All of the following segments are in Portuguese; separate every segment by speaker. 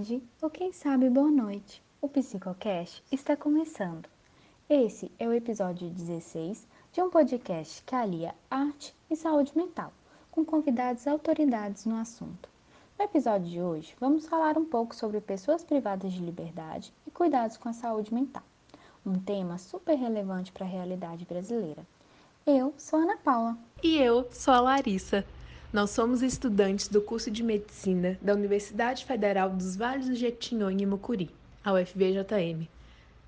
Speaker 1: tarde ou quem sabe boa noite. O Psicocast está começando. Esse é o episódio 16 de um podcast que alia arte e saúde mental, com convidados autoridades no assunto. No episódio de hoje, vamos falar um pouco sobre pessoas privadas de liberdade e cuidados com a saúde mental, um tema super relevante para a realidade brasileira. Eu sou Ana Paula.
Speaker 2: E eu sou a Larissa. Nós somos estudantes do curso de Medicina da Universidade Federal dos Vales do Jequitinhonha e Mucuri, a UFVJM.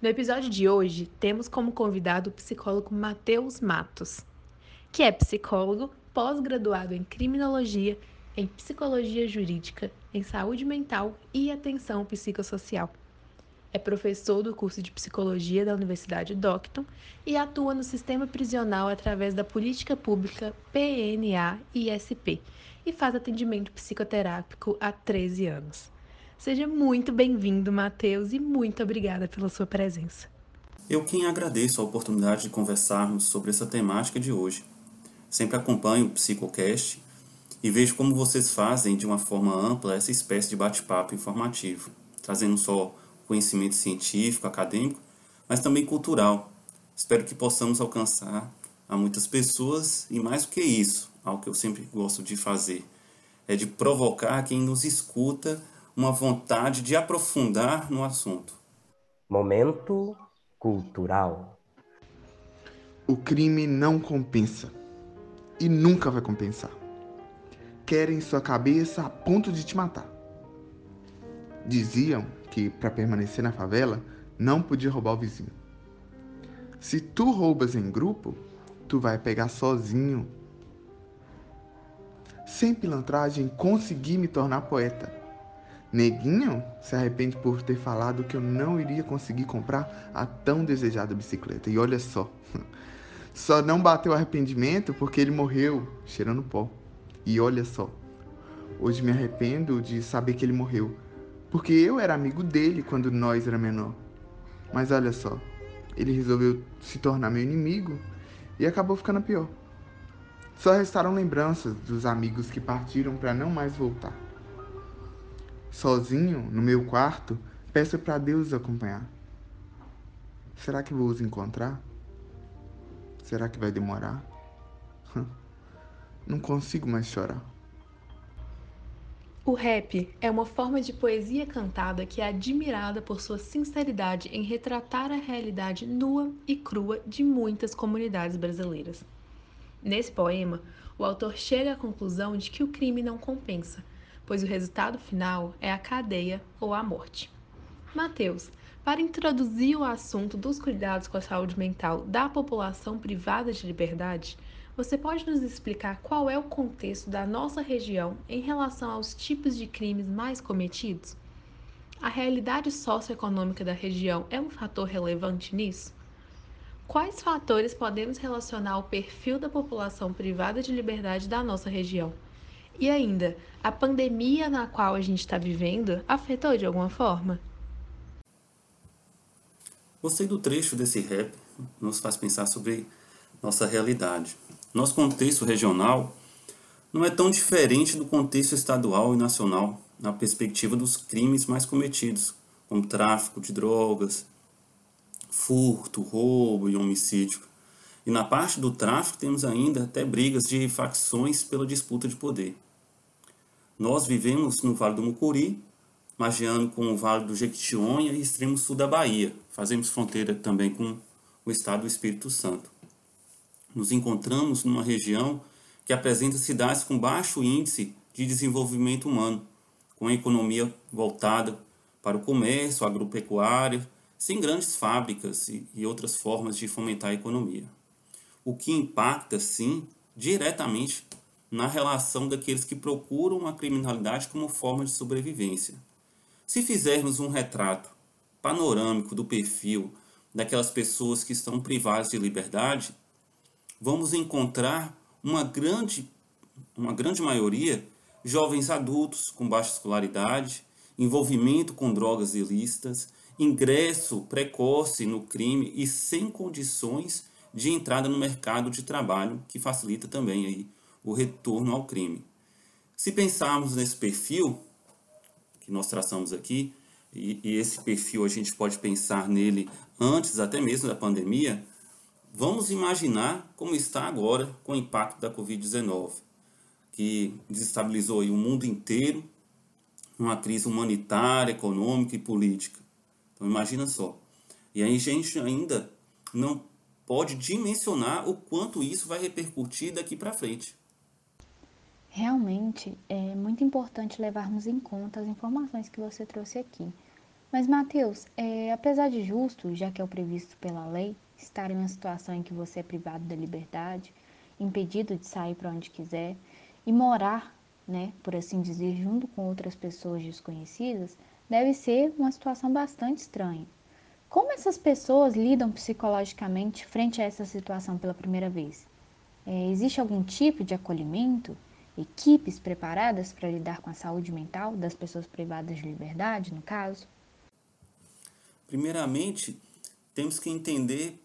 Speaker 2: No episódio de hoje, temos como convidado o psicólogo Matheus Matos, que é psicólogo pós-graduado em Criminologia, em Psicologia Jurídica, em Saúde Mental e Atenção Psicossocial. É professor do curso de Psicologia da Universidade Docton e atua no sistema prisional através da política pública PNA-ISP e faz atendimento psicoterápico há 13 anos. Seja muito bem-vindo, Matheus, e muito obrigada pela sua presença.
Speaker 3: Eu quem agradeço a oportunidade de conversarmos sobre essa temática de hoje. Sempre acompanho o Psicocast e vejo como vocês fazem de uma forma ampla essa espécie de bate-papo informativo, trazendo só conhecimento científico, acadêmico, mas também cultural. Espero que possamos alcançar a muitas pessoas e mais do que isso, algo que eu sempre gosto de fazer, é de provocar quem nos escuta uma vontade de aprofundar no assunto.
Speaker 4: Momento cultural.
Speaker 5: O crime não compensa e nunca vai compensar. Querem sua cabeça a ponto de te matar. Diziam que para permanecer na favela não podia roubar o vizinho. Se tu roubas em grupo, tu vai pegar sozinho. Sem pilantragem, consegui me tornar poeta. Neguinho se arrepende por ter falado que eu não iria conseguir comprar a tão desejada bicicleta. E olha só, só não bateu arrependimento porque ele morreu cheirando pó. E olha só, hoje me arrependo de saber que ele morreu, porque eu era amigo dele quando nós era menor. Mas olha só, ele resolveu se tornar meu inimigo e acabou ficando pior. Só restaram lembranças dos amigos que partiram para não mais voltar. Sozinho, no meu quarto, peço para Deus acompanhar. Será que vou os encontrar? Será que vai demorar? Não consigo mais chorar.
Speaker 2: O rap é uma forma de poesia cantada que é admirada por sua sinceridade em retratar a realidade nua e crua de muitas comunidades brasileiras. Nesse poema, o autor chega à conclusão de que o crime não compensa, pois o resultado final é a cadeia ou a morte. Mateus, para introduzir o assunto dos cuidados com a saúde mental da população privada de liberdade, você pode nos explicar qual é o contexto da nossa região em relação aos tipos de crimes mais cometidos? A realidade socioeconômica da região é um fator relevante nisso? Quais fatores podemos relacionar ao perfil da população privada de liberdade da nossa região? E ainda, a pandemia na qual a gente está vivendo afetou de alguma forma?
Speaker 3: Gostei do trecho desse rap, nos faz pensar sobre nossa realidade. Nosso contexto regional não é tão diferente do contexto estadual e nacional na perspectiva dos crimes mais cometidos, como tráfico de drogas, furto, roubo e homicídio. E na parte do tráfico temos ainda até brigas de facções pela disputa de poder. Nós vivemos no Vale do Mucuri, magiando com o Vale do Jequitinhonha e extremo sul da Bahia. Fazemos fronteira também com o estado do Espírito Santo nos encontramos numa região que apresenta cidades com baixo índice de desenvolvimento humano, com a economia voltada para o comércio, agropecuária, sem grandes fábricas e outras formas de fomentar a economia. O que impacta, sim, diretamente na relação daqueles que procuram a criminalidade como forma de sobrevivência. Se fizermos um retrato panorâmico do perfil daquelas pessoas que estão privadas de liberdade, vamos encontrar uma grande, uma grande maioria jovens adultos com baixa escolaridade, envolvimento com drogas ilícitas, ingresso precoce no crime e sem condições de entrada no mercado de trabalho, que facilita também aí o retorno ao crime. Se pensarmos nesse perfil, que nós traçamos aqui, e, e esse perfil a gente pode pensar nele antes até mesmo da pandemia, vamos imaginar como está agora com o impacto da Covid-19, que desestabilizou o mundo inteiro, uma crise humanitária, econômica e política. Então imagina só. E aí a gente ainda não pode dimensionar o quanto isso vai repercutir daqui para frente.
Speaker 1: Realmente é muito importante levarmos em conta as informações que você trouxe aqui. Mas, Matheus, é, apesar de justo, já que é o previsto pela lei, estar em uma situação em que você é privado da liberdade, impedido de sair para onde quiser e morar, né, por assim dizer, junto com outras pessoas desconhecidas, deve ser uma situação bastante estranha. Como essas pessoas lidam psicologicamente frente a essa situação pela primeira vez? É, existe algum tipo de acolhimento? Equipes preparadas para lidar com a saúde mental das pessoas privadas de liberdade, no caso?
Speaker 3: Primeiramente, temos que entender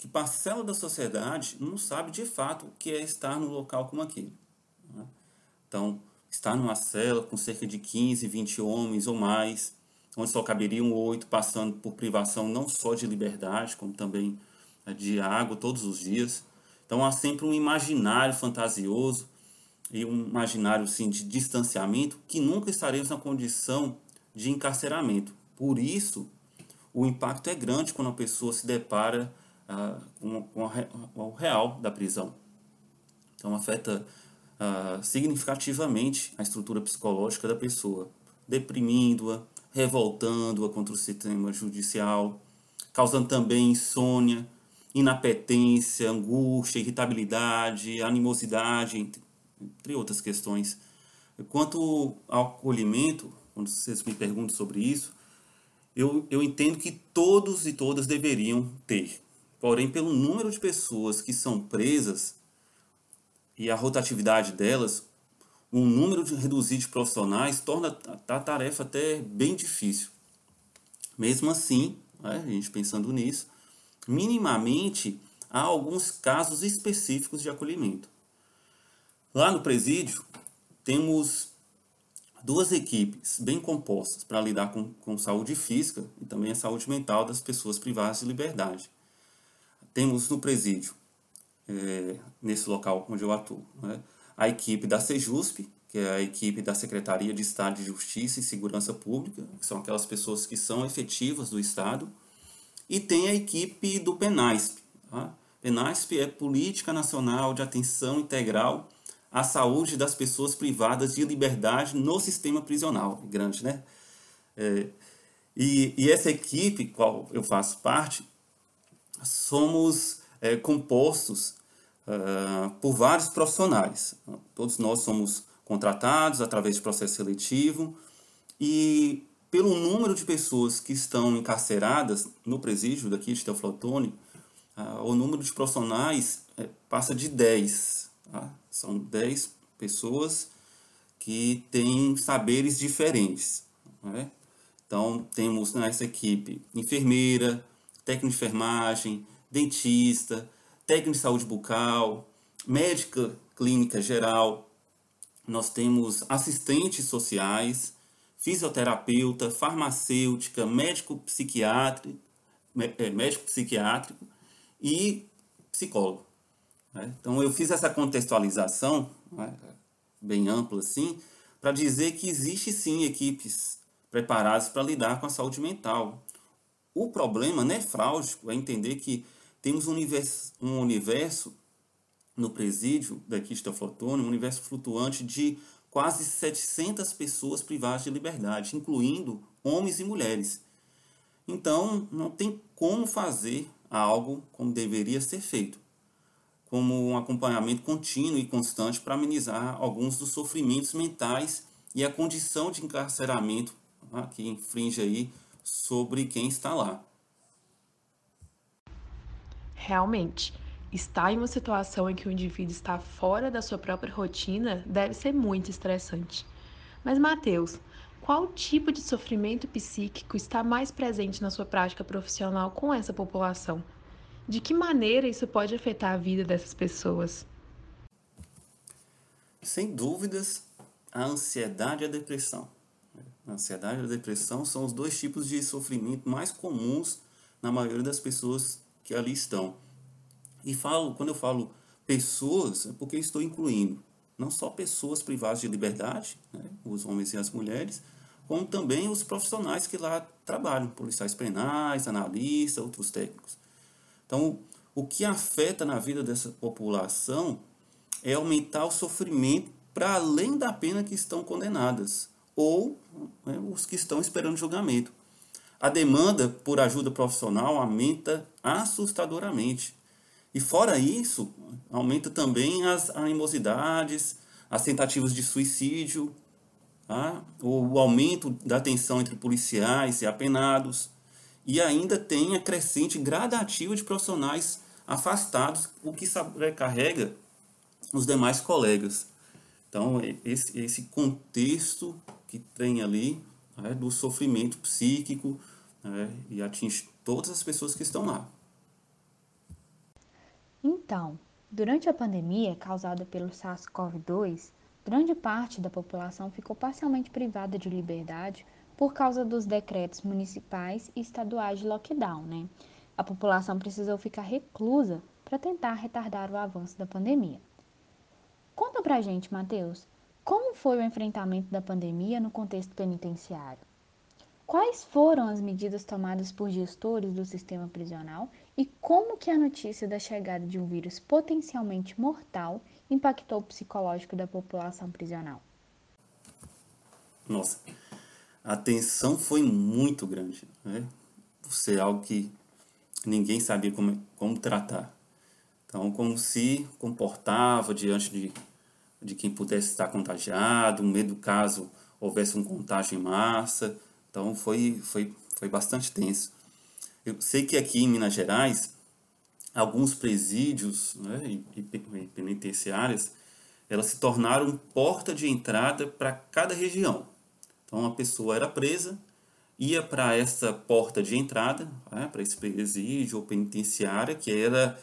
Speaker 3: que parcela da sociedade não sabe de fato o que é estar num local como aquele. Né? Então, estar numa cela com cerca de 15, 20 homens ou mais, onde só caberiam oito, passando por privação não só de liberdade, como também eh, de água todos os dias. Então há sempre um imaginário fantasioso e um imaginário assim, de distanciamento que nunca estaremos na condição de encarceramento. Por isso, o impacto é grande quando a pessoa se depara ah, com, com, a, o real da prisão. Então afeta ah, significativamente a estrutura psicológica da pessoa, deprimindo-a, revoltando-a contra o sistema judicial, causando também insônia, inapetência, angústia, irritabilidade, animosidade, entre outras questões. Quanto ao acolhimento, quando vocês me perguntam sobre isso, eu, eu entendo que todos e todas deveriam ter. Porém, pelo número de pessoas que são presas e a rotatividade delas, um número de reduzido de profissionais torna a tarefa até bem difícil. Mesmo assim, né, a gente pensando nisso, minimamente há alguns casos específicos de acolhimento. Lá no presídio, temos duas equipes bem compostas para lidar com, com saúde física e também a saúde mental das pessoas privadas de liberdade. Temos no presídio, é, nesse local onde eu atuo, né, a equipe da Sejusp, que é a equipe da Secretaria de Estado de Justiça e Segurança Pública, que são aquelas pessoas que são efetivas do Estado, e tem a equipe do PENASP. Tá? PENASP é Política Nacional de Atenção Integral à Saúde das Pessoas Privadas de Liberdade no Sistema Prisional. Grande, né? É, e, e, essa equipe, qual eu faço parte, somos é, compostos uh, por vários profissionais. Todos nós somos contratados através de processo seletivo e pelo número de pessoas que estão encarceradas no presídio daqui de Teoflotone, uh, o número de profissionais é, passa de 10. Tá? São 10 pessoas que têm saberes diferentes. Né? Então, temos nessa equipe enfermeira, técnico de enfermagem, dentista, técnico de saúde bucal, médica clínica geral, nós temos assistentes sociais, fisioterapeuta, farmacêutica, médico psiquiátrico, é, médico psiquiátrico e psicólogo. Né? Então eu fiz essa contextualização né, bem ampla assim para dizer que existe sim equipes preparadas para lidar com a saúde mental. O problema nefrálgico é entender que temos um universo, um universo no presídio daqui de Teoflotone, um universo flutuante de quase 700 pessoas privadas de liberdade, incluindo homens e mulheres. Então, não tem como fazer algo como deveria ser feito, como um acompanhamento contínuo e constante para amenizar alguns dos sofrimentos mentais e a condição de encarceramento ah, que infringe aí sobre quem está lá.
Speaker 2: Realmente, estar em uma situação em que o indivíduo está fora da sua própria rotina deve ser muito estressante. Mas, Matheus, qual tipo de sofrimento psíquico está mais presente na sua prática profissional com essa população? De que maneira isso pode afetar a vida dessas pessoas?
Speaker 3: Sem dúvidas, a ansiedade e a depressão. A ansiedade e a depressão são os dois tipos de sofrimento mais comuns na maioria das pessoas que ali estão. E falo, quando eu falo pessoas, é porque estou incluindo não só pessoas privadas de liberdade, né, os homens e as mulheres, como também os profissionais que lá trabalham, policiais penais, analistas, outros técnicos. Então, o que afeta na vida dessa população é aumentar o sofrimento para além da pena que estão condenadas, ou né, os que estão esperando julgamento. A demanda por ajuda profissional aumenta assustadoramente. E fora isso, aumenta também as animosidades, as tentativas de suicídio, tá? o aumento da tensão entre policiais e apenados, e ainda tem a crescente gradativa de profissionais afastados, o que sobrecarrega os demais colegas. Então, esse, esse contexto que tem ali né, do sofrimento psíquico né, e atinge todas as pessoas que estão lá.
Speaker 1: Então, durante a pandemia causada pelo SARS-CoV-2, grande parte da população ficou parcialmente privada de liberdade por causa dos decretos municipais e estaduais de lockdown, né? A população precisou ficar reclusa para tentar retardar o avanço da pandemia. Conta pra gente, Matheus, como foi o enfrentamento da pandemia no contexto penitenciário? Quais foram as medidas tomadas por gestores do sistema prisional e como que a notícia da chegada de um vírus potencialmente mortal impactou o psicológico da população prisional?
Speaker 3: Nossa, a tensão foi muito grande, né? Por ser algo que ninguém sabia como, como tratar. Então, como se comportava diante de, de quem pudesse estar contagiado, medo caso houvesse um contágio em massa. Então foi, foi, foi bastante tenso. Eu sei que aqui em Minas Gerais, alguns presídios né, e, e penitenciárias, elas se tornaram porta de entrada para cada região. Então a pessoa era presa, ia para essa porta de entrada, né, para esse presídio ou penitenciária, que era,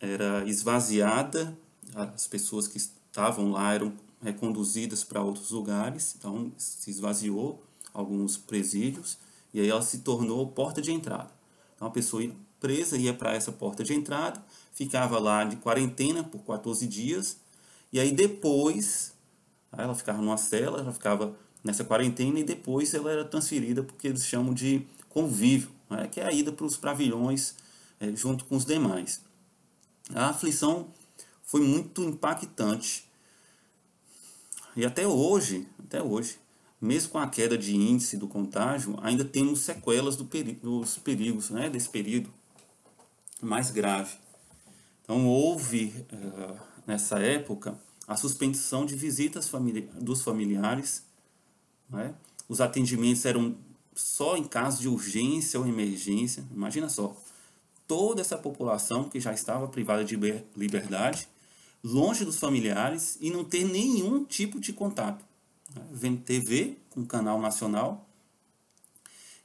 Speaker 3: era esvaziada, as pessoas que estavam lá eram reconduzidas para outros lugares, então se esvaziou alguns presídios, e aí ela se tornou porta de entrada. Então a pessoa presa ia para essa porta de entrada, ficava lá de quarentena por 14 dias, e aí depois ela ficava numa cela, ela ficava nessa quarentena e depois ela era transferida porque eles chamam de convívio, né, que é a ida para os pavilhões é, junto com os demais. A aflição foi muito impactante. E até hoje, até hoje, mesmo com a queda de índice do contágio, ainda temos sequelas do peri dos perigos né, desse período mais grave. Então, houve, uh, nessa época, a suspensão de visitas famili dos familiares. Né? Os atendimentos eram só em caso de urgência ou emergência. Imagina só, toda essa população que já estava privada de liberdade, longe dos familiares e não ter nenhum tipo de contato vendo TV um canal nacional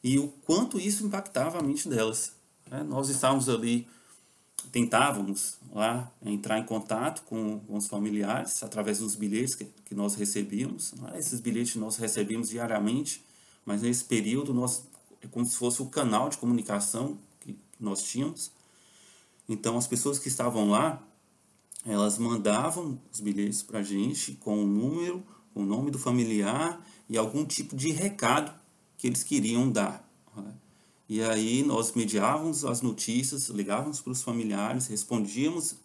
Speaker 3: e o quanto isso impactava a mente delas. Né? Nós estávamos ali, tentávamos lá entrar em contato com, os familiares através dos bilhetes que, nós recebíamos. Né? Esses bilhetes nós recebíamos diariamente, mas nesse período nós é como se fosse o canal de comunicação que nós tínhamos. Então as pessoas que estavam lá, elas mandavam os bilhetes para a gente com o número o nome do familiar e algum tipo de recado que eles queriam dar. Né? E aí nós mediávamos as notícias, ligávamos para os familiares, respondíamos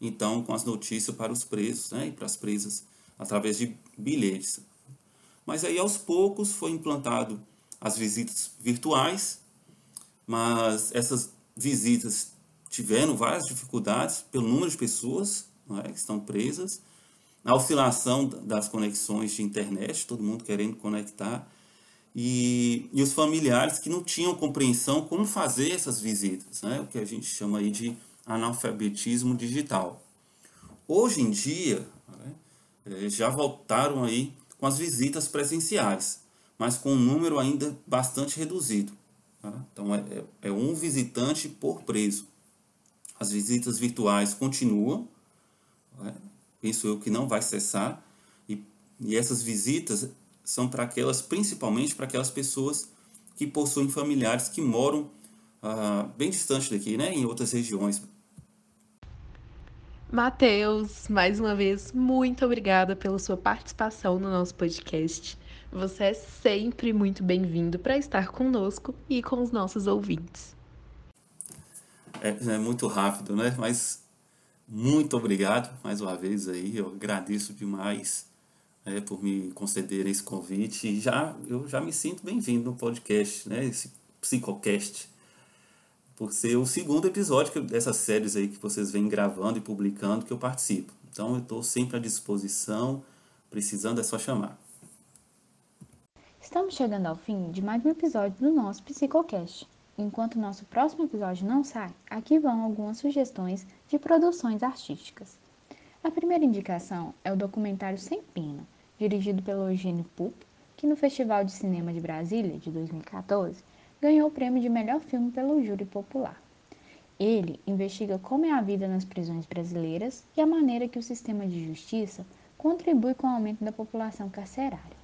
Speaker 3: então com as notícias para os presos né, e para as presas através de bilhetes. Mas aí aos poucos foi implantado as visitas virtuais, mas essas visitas tiveram várias dificuldades pelo número de pessoas né, que estão presas a oscilação das conexões de internet, todo mundo querendo conectar, e, e os familiares que não tinham compreensão como fazer essas visitas, né? o que a gente chama aí de analfabetismo digital. Hoje em dia, né, eh, já voltaram aí com as visitas presenciais, mas com um número ainda bastante reduzido. Tá? Então, é, é, é um visitante por preso. As visitas virtuais continuam, né? penso eu que não vai cessar, e, e essas visitas são para aquelas, principalmente para aquelas pessoas que possuem familiares que moram ah, bem distante daqui, né, em outras regiões.
Speaker 2: Matheus, mais uma vez, muito obrigada pela sua participação no nosso podcast. Você é sempre muito bem-vindo para estar conosco e com os nossos ouvintes.
Speaker 3: É, é, muito rápido, né? Mas muito obrigado mais uma vez aí. Eu agradeço demais é, por me conceder esse convite e já eu já me sinto bem-vindo no podcast, né? Esse Psicocast, por ser o segundo episódio dessas séries aí que vocês vêm gravando e publicando que eu participo. Então eu estou sempre à disposição, precisando é só chamar.
Speaker 1: Estamos chegando ao fim de mais um episódio do nosso Psicocast. Enquanto nosso próximo episódio não sai, aqui vão algumas sugestões de produções artísticas. A primeira indicação é o documentário Sem Pena, dirigido pelo Eugênio Pup, que no Festival de Cinema de Brasília, de 2014, ganhou o prêmio de melhor filme pelo júri popular. Ele investiga como é a vida nas prisões brasileiras e a maneira que o sistema de justiça contribui com o aumento da população carcerária.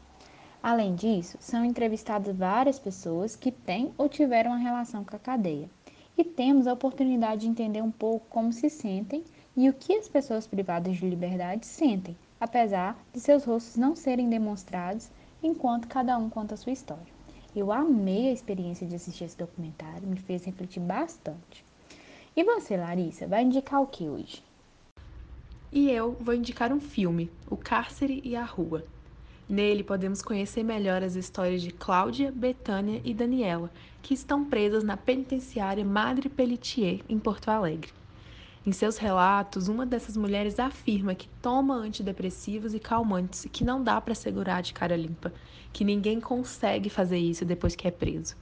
Speaker 1: Além disso, são entrevistadas várias pessoas que têm ou tiveram uma relação com a cadeia. E temos a oportunidade de entender um pouco como se sentem e o que as pessoas privadas de liberdade sentem, apesar de seus rostos não serem demonstrados enquanto cada um conta a sua história. Eu amei a experiência de assistir esse documentário, me fez refletir bastante. E você, Larissa, vai indicar o que hoje?
Speaker 2: E eu vou indicar um filme, O Cárcere e a Rua, Nele podemos conhecer melhor as histórias de Cláudia, Betânia e Daniela, que estão presas na penitenciária Madre Pelletier, em Porto Alegre. Em seus relatos, uma dessas mulheres afirma que toma antidepressivos e calmantes que não dá para segurar de cara limpa, que ninguém consegue fazer isso depois que é preso.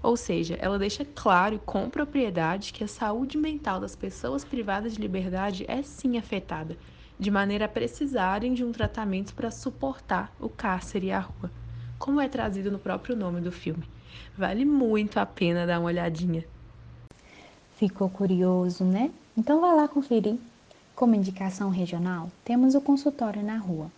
Speaker 2: Ou seja, ela deixa claro com propriedade que a saúde mental das pessoas privadas de liberdade é sim afetada de maneira a precisarem de um tratamento para suportar o cárcere e a rua, como é trazido no próprio nome do filme. Vale muito a pena dar uma olhadinha.
Speaker 1: Ficou curioso, né? Então vá lá conferir. Como indicação regional, temos o consultório na rua.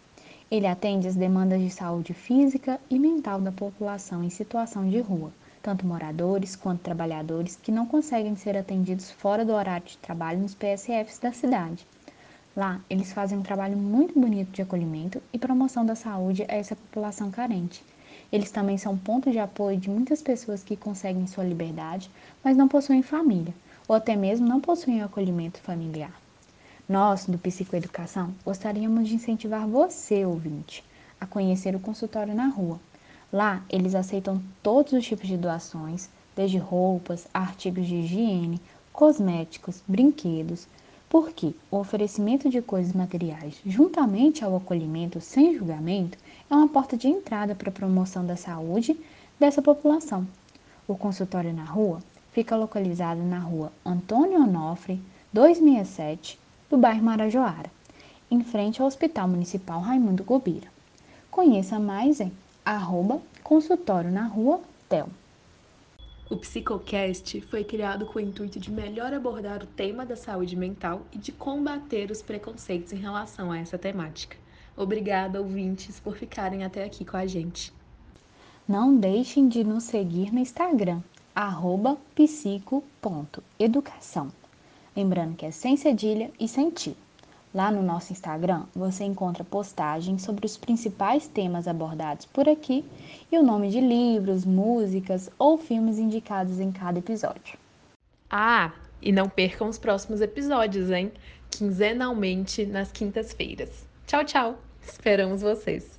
Speaker 1: Ele atende as demandas de saúde física e mental da população em situação de rua, tanto moradores quanto trabalhadores que não conseguem ser atendidos fora do horário de trabalho nos PSFs da cidade. Lá, eles fazem um trabalho muito bonito de acolhimento e promoção da saúde a essa população carente. Eles também são ponto de apoio de muitas pessoas que conseguem sua liberdade, mas não possuem família, ou até mesmo não possuem acolhimento familiar. Nós, do Psicoeducação, gostaríamos de incentivar você, ouvinte, a conhecer o consultório na rua. Lá, eles aceitam todos os tipos de doações, desde roupas, artigos de higiene, cosméticos, brinquedos, porque o oferecimento de coisas materiais, juntamente ao acolhimento sem julgamento, é uma porta de entrada para a promoção da saúde dessa população. O consultório na rua fica localizado na rua Antônio Onofre, 267, do bairro Marajoara, em frente ao Hospital Municipal Raimundo Gobira. Conheça mais em arroba consultório na rua Tel.
Speaker 2: O Psicocast foi criado com o intuito de melhor abordar o tema da saúde mental e de combater os preconceitos em relação a essa temática. Obrigada, ouvintes, por ficarem até aqui com a gente.
Speaker 1: Não deixem de nos seguir no Instagram, psico.educação. Lembrando que é sem cedilha e sem tio. Lá no nosso Instagram você encontra postagens sobre os principais temas abordados por aqui e o nome de livros, músicas ou filmes indicados em cada episódio.
Speaker 2: Ah, e não percam os próximos episódios, hein? Quinzenalmente nas quintas-feiras. Tchau, tchau! Esperamos vocês!